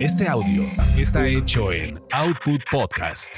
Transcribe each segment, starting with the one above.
Este audio está hecho en Output Podcast.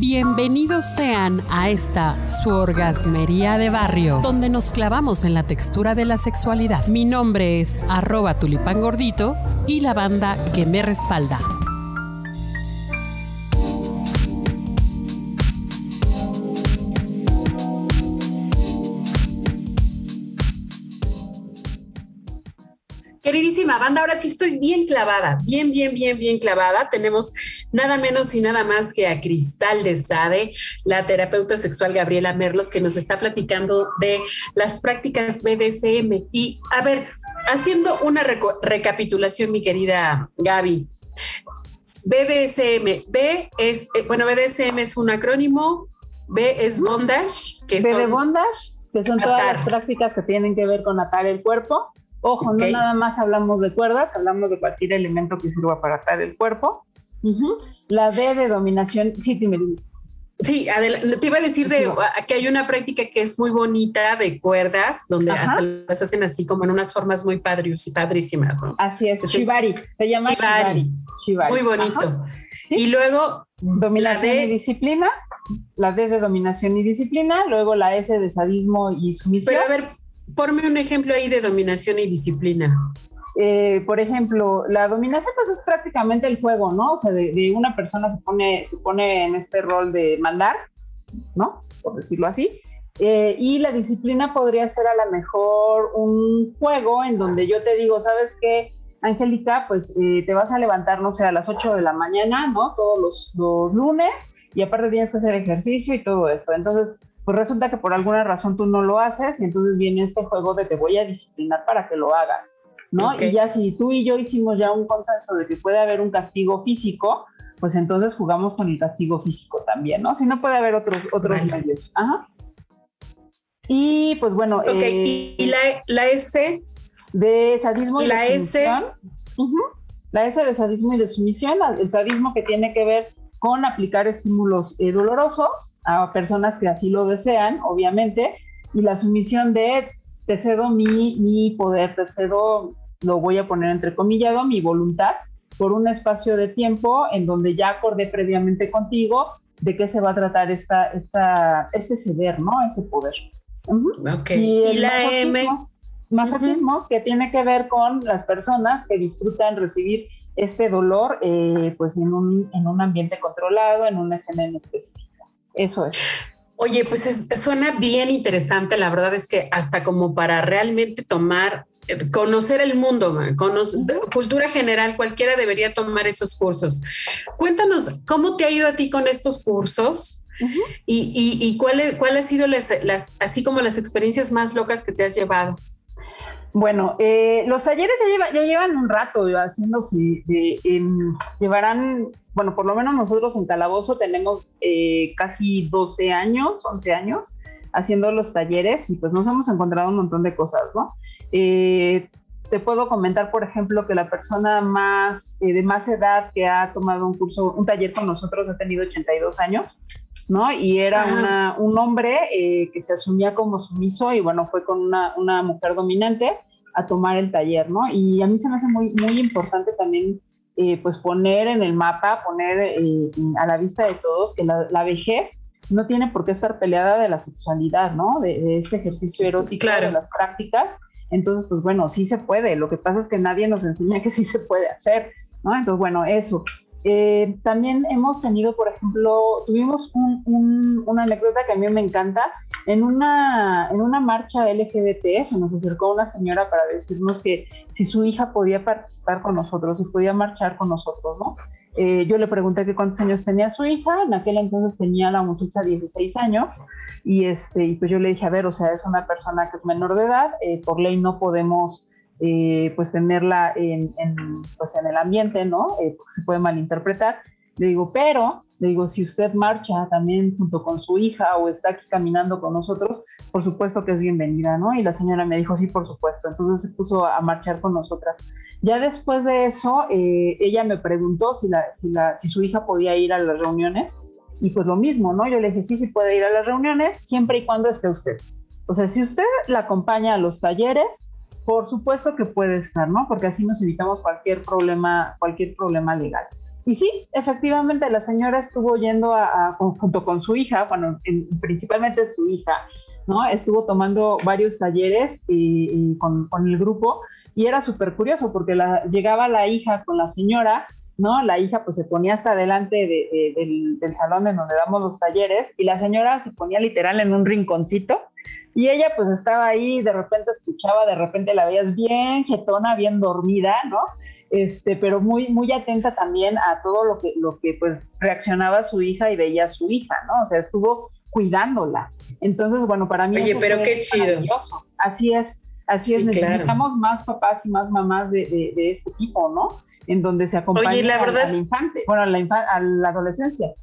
Bienvenidos sean a esta su orgasmería de barrio, donde nos clavamos en la textura de la sexualidad. Mi nombre es arroba tulipán gordito y la banda que me respalda. Banda, ahora sí estoy bien clavada, bien, bien, bien, bien clavada. Tenemos nada menos y nada más que a Cristal de Sade, la terapeuta sexual Gabriela Merlos, que nos está platicando de las prácticas BDSM. Y a ver, haciendo una recapitulación, mi querida Gaby. BDSM, B es, eh, bueno, BDSM es un acrónimo, B es bondage, que B de bondage, que son todas las prácticas que tienen que ver con atar el cuerpo. Ojo, no nada más hablamos de cuerdas, hablamos de cualquier elemento que sirva para atar el cuerpo. La D de dominación, sí, dime. Sí, te iba a decir de, que hay una práctica que es muy bonita de cuerdas, donde hasta las hacen así como en unas formas muy padres y padrísimas. Así es, Shibari, se llama Shibari. Muy bonito. Y luego dominación y disciplina, la D de dominación y disciplina, luego la S de sadismo y sumisión. Pero a ver, Porme un ejemplo ahí de dominación y disciplina. Eh, por ejemplo, la dominación pues es prácticamente el juego, ¿no? O sea, de, una persona se pone, se pone en este rol de mandar, ¿no? Por decirlo así. Eh, y la disciplina podría ser a lo mejor un juego en donde yo te digo, ¿sabes qué? Angélica, pues eh, te vas a levantar, no sé, a las 8 de la mañana, ¿no? Todos los, los lunes y aparte tienes que hacer ejercicio y todo esto. Entonces, pues resulta que por alguna razón tú no lo haces y entonces viene este juego de te voy a disciplinar para que lo hagas, ¿no? Y ya si tú y yo hicimos ya un consenso de que puede haber un castigo físico, pues entonces jugamos con el castigo físico también, ¿no? Si no puede haber otros, otros medios. Ajá. Y pues bueno. Ok, ¿y eh, la, la, S? De sadismo y la de sumisión. S. La S de sadismo y de sumisión, el sadismo que tiene que ver con aplicar estímulos eh, dolorosos a personas que así lo desean, obviamente, y la sumisión de te cedo mi, mi poder, te cedo, lo voy a poner entre comillado, mi voluntad, por un espacio de tiempo en donde ya acordé previamente contigo de qué se va a tratar esta, esta, este ceder, ¿no? Ese poder. Y, la M. Masoquismo, que tiene que ver con las personas que disfrutan recibir este dolor eh, pues en un, en un ambiente controlado, en una escena en específica. Eso es. Oye, pues suena bien interesante. La verdad es que hasta como para realmente tomar, conocer el mundo, cultura general, cualquiera debería tomar esos cursos. Cuéntanos, ¿cómo te ha ido a ti con estos cursos? y, y, cuál, cuál ha sido las, las, así como las experiencias más locas que te has llevado? Bueno, eh, los talleres ya, llevan un rato haciéndose, llevarán, bueno, por lo menos nosotros en Calabozo tenemos eh, casi 12 años, 11 años haciendo los talleres y pues nos hemos encontrado un montón de cosas, ¿no? Eh, te puedo comentar, por ejemplo, que la persona más de más edad que ha tomado un curso, un taller con nosotros ha tenido 82 años. ¿No? Y era un hombre eh, que se asumía como sumiso y bueno, fue con una, una, mujer dominante a tomar el taller, ¿no? Y a mí se me hace muy, muy importante también eh, pues poner en el mapa, poner eh, a la vista de todos que la, vejez no tiene por qué estar peleada de la sexualidad, ¿no? De, este ejercicio erótico, de las prácticas. Entonces, pues bueno, sí se puede. Lo que pasa es que nadie nos enseña que sí se puede hacer, ¿no? Entonces, bueno, eso. Eh, también hemos tenido, por ejemplo, tuvimos una anécdota que a mí me encanta. En una, en una marcha LGBT se nos acercó una señora para decirnos que si su hija podía participar con nosotros, si podía marchar con nosotros, ¿no? Eh, yo le pregunté que cuántos años tenía su hija, en aquel entonces tenía la muchacha 16 años, y, este, y pues yo le dije, a ver, o sea, es una persona que es menor de edad, eh, por ley no podemos eh, pues tenerla en, pues en el ambiente, ¿no? Eh, porque se puede malinterpretar. Le digo, pero, le digo, si usted marcha también junto con su hija o está aquí caminando con nosotros, por supuesto que es bienvenida, ¿no? Y la señora me dijo, sí, por supuesto. Entonces se puso a marchar con nosotras. Ya después de eso, eh, ella me preguntó si, la, si, la, si su hija podía ir a las reuniones. Y pues lo mismo, ¿no? Yo le dije, sí, sí puede ir a las reuniones, siempre y cuando esté usted. O sea, si usted la acompaña a los talleres, por supuesto que puede estar, ¿no? Porque así nos evitamos cualquier problema, cualquier problema legal. Y sí, efectivamente, la señora estuvo yendo junto con su hija, bueno, principalmente su hija, ¿no? Estuvo tomando varios talleres y, con, el grupo y era súper curioso porque llegaba la hija con la señora, ¿no? La hija pues se ponía hasta delante del, del, salón en donde damos los talleres y la señora se ponía literal en un rinconcito y ella pues estaba ahí, de repente escuchaba, de repente la veías bien jetona, bien dormida, ¿no? este, pero muy, muy atenta también a todo lo que, lo que pues reaccionaba su hija y veía a su hija, ¿no? O sea, estuvo cuidándola. Entonces, bueno, para mí... Oye, pero qué chido. Así es, así es, necesitamos más papás y más mamás de, de, este tipo, ¿no? En donde se acompaña al, infante, bueno, a la, a la adolescencia.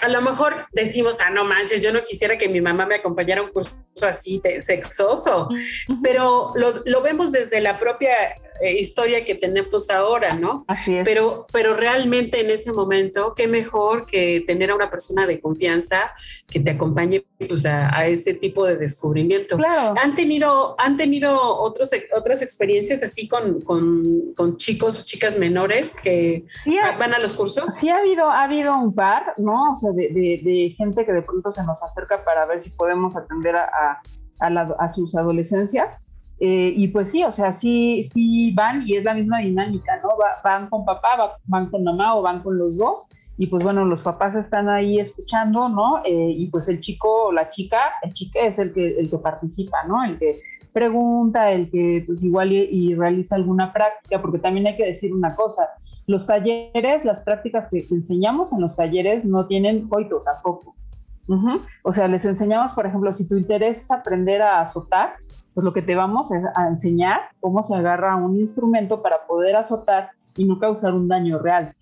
A lo mejor decimos, ah, no manches, yo no quisiera que mi mamá me acompañara a un curso así de sexoso, pero lo, lo, vemos desde la propia eh, historia que tenemos ahora, ¿no? Así es. Pero, pero realmente en ese momento, qué mejor que tener a una persona de confianza que te acompañe pues, a, ese tipo de descubrimiento. Claro. ¿Han tenido, han tenido otros, otras experiencias así con, con, con chicos chicas menores que van a los cursos? Sí, ha habido, ha habido un par, ¿no? O sea, de, de, gente que de pronto se nos acerca para ver si podemos atender a, a, a sus adolescencias. Eh, y pues sí, o sea, sí, sí van y es la misma dinámica, ¿no? van con papá, van con mamá o van con los dos y pues bueno, los papás están ahí escuchando, ¿no? Eh, y pues el chico o la chica, el chico es el que, el que participa, ¿no? El que pregunta, el que pues igual y, realiza alguna práctica, porque también hay que decir una cosa, los talleres, las prácticas que enseñamos en los talleres no tienen coito tampoco. O sea, les enseñamos, por ejemplo, si tu interés es aprender a azotar, pues lo que te vamos es a enseñar cómo se agarra un instrumento para poder azotar y no causar un daño real.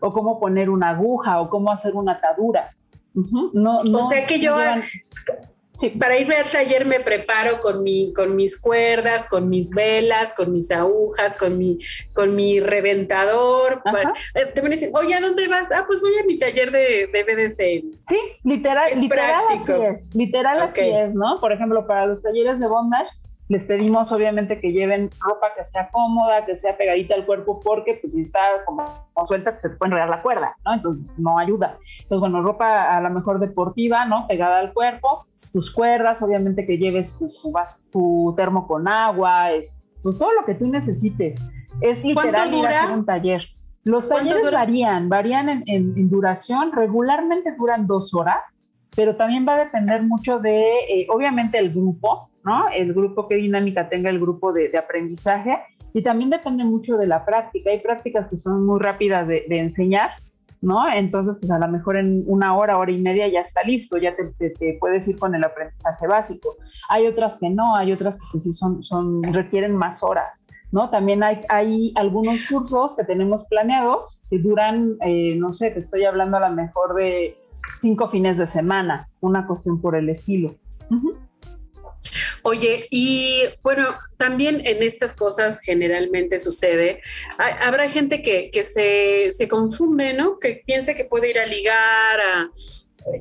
O cómo poner una aguja o cómo hacer una atadura. no, o sea que yo, Sí. Para irme al taller me preparo con, mi, con mis cuerdas, con mis velas, con mis agujas, con mi, con mi reventador. Eh, te van a decir, oye, ¿a dónde vas? Ah, pues voy a mi taller de, de BDC. Sí, literal, literal así es. Literal así es, ¿no? Por ejemplo, para los talleres de bondage, les pedimos obviamente que lleven ropa que sea cómoda, que sea pegadita al cuerpo, porque pues si está como, suelta, se te puede enredar la cuerda, ¿no? Entonces no ayuda. Entonces, bueno, ropa a lo mejor deportiva, ¿no? Pegada al cuerpo tus cuerdas, obviamente que lleves tu, tu termo con agua, es, pues todo lo que tú necesites. Es literal ir a hacer un taller. Los talleres varían, varían en, duración, regularmente duran dos horas, pero también va a depender mucho de, eh, obviamente, el grupo, ¿no? El grupo, qué dinámica tenga el grupo de, aprendizaje, y también depende mucho de la práctica. Hay prácticas que son muy rápidas de enseñar, ¿no? Entonces, pues a lo mejor en una hora, hora y media ya está listo, ya te, puedes ir con el aprendizaje básico. Hay otras que no, hay otras que pues, sí son, son, requieren más horas, ¿no? También hay, hay algunos cursos que tenemos planeados que duran, eh, no sé, te estoy hablando a lo mejor de cinco fines de semana, una cuestión por el estilo. Oye, y bueno, también en estas cosas generalmente sucede, habrá gente que, se, se, confunde, ¿no? Que piensa que puede ir a ligar, a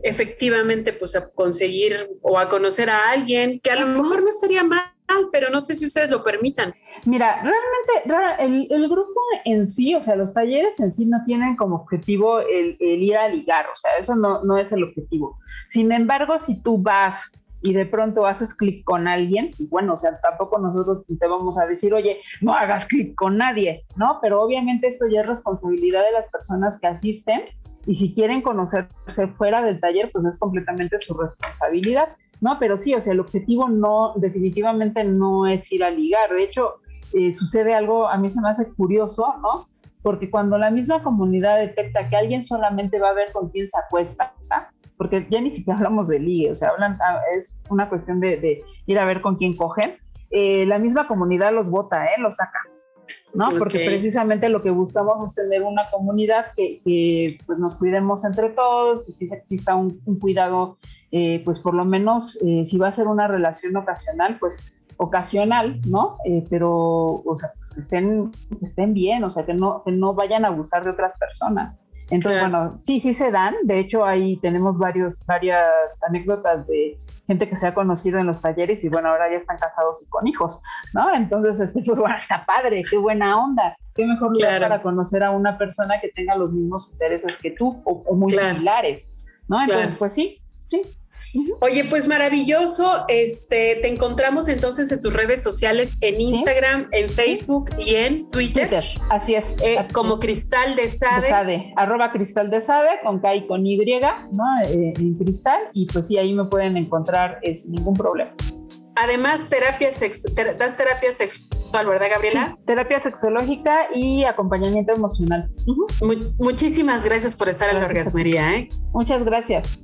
efectivamente, pues a conseguir o a conocer a alguien, que a lo mejor no estaría mal, pero no sé si ustedes lo permitan. Mira, realmente el, grupo en sí, o sea, los talleres en sí no tienen como objetivo el, el ir a ligar, o sea, eso no, no es el objetivo. Sin embargo, si tú vas y de pronto haces clic con alguien, bueno, o sea, tampoco nosotros te vamos a decir, oye, no hagas clic con nadie, ¿no? Pero obviamente esto ya es responsabilidad de las personas que asisten y si quieren conocerse fuera del taller, pues es completamente su responsabilidad, ¿no? Pero sí, o sea, el objetivo no, definitivamente no es ir a ligar, de hecho, eh, sucede algo, a mí se me hace curioso, ¿no? Porque cuando la misma comunidad detecta que alguien solamente va a ver con quién se acuesta, porque ya ni siquiera hablamos de ligue, o sea, hablan, ah, es una cuestión de, ir a ver con quién cogen. Eh, la misma comunidad los vota, ¿eh? los saca, ¿no? Porque precisamente lo que buscamos es tener una comunidad que, pues nos cuidemos entre todos, que sí exista un, cuidado, eh, pues por lo menos eh, si va a ser una relación ocasional, pues ocasional, ¿no? pero, o sea, pues que estén, estén bien, o sea, que no, que no vayan a abusar de otras personas. Entonces, bueno, sí, sí se dan. De hecho, ahí tenemos varios, varias anécdotas de gente que se ha conocido en los talleres y bueno, ahora ya están casados y con hijos, ¿no? Entonces, este, pues bueno, está padre, qué buena onda. Qué mejor lugar para conocer a una persona que tenga los mismos intereses que tú o, muy similares, ¿no? Entonces, pues sí, sí. Oye, pues maravilloso. Este, te encontramos entonces en tus redes sociales, en Instagram, en Facebook y en Twitter. Twitter, así es. Eh, como Cristal de Sade. De Sade, arroba Cristal de Sade, con K y con Y, ¿no? Eh, en Cristal. Y pues sí, ahí me pueden encontrar sin ningún problema. Además, terapia das terapia sexual, ¿verdad, Gabriela? terapia sexológica y acompañamiento emocional. muchísimas gracias por estar en la orgasmería. ¿eh? Muchas gracias.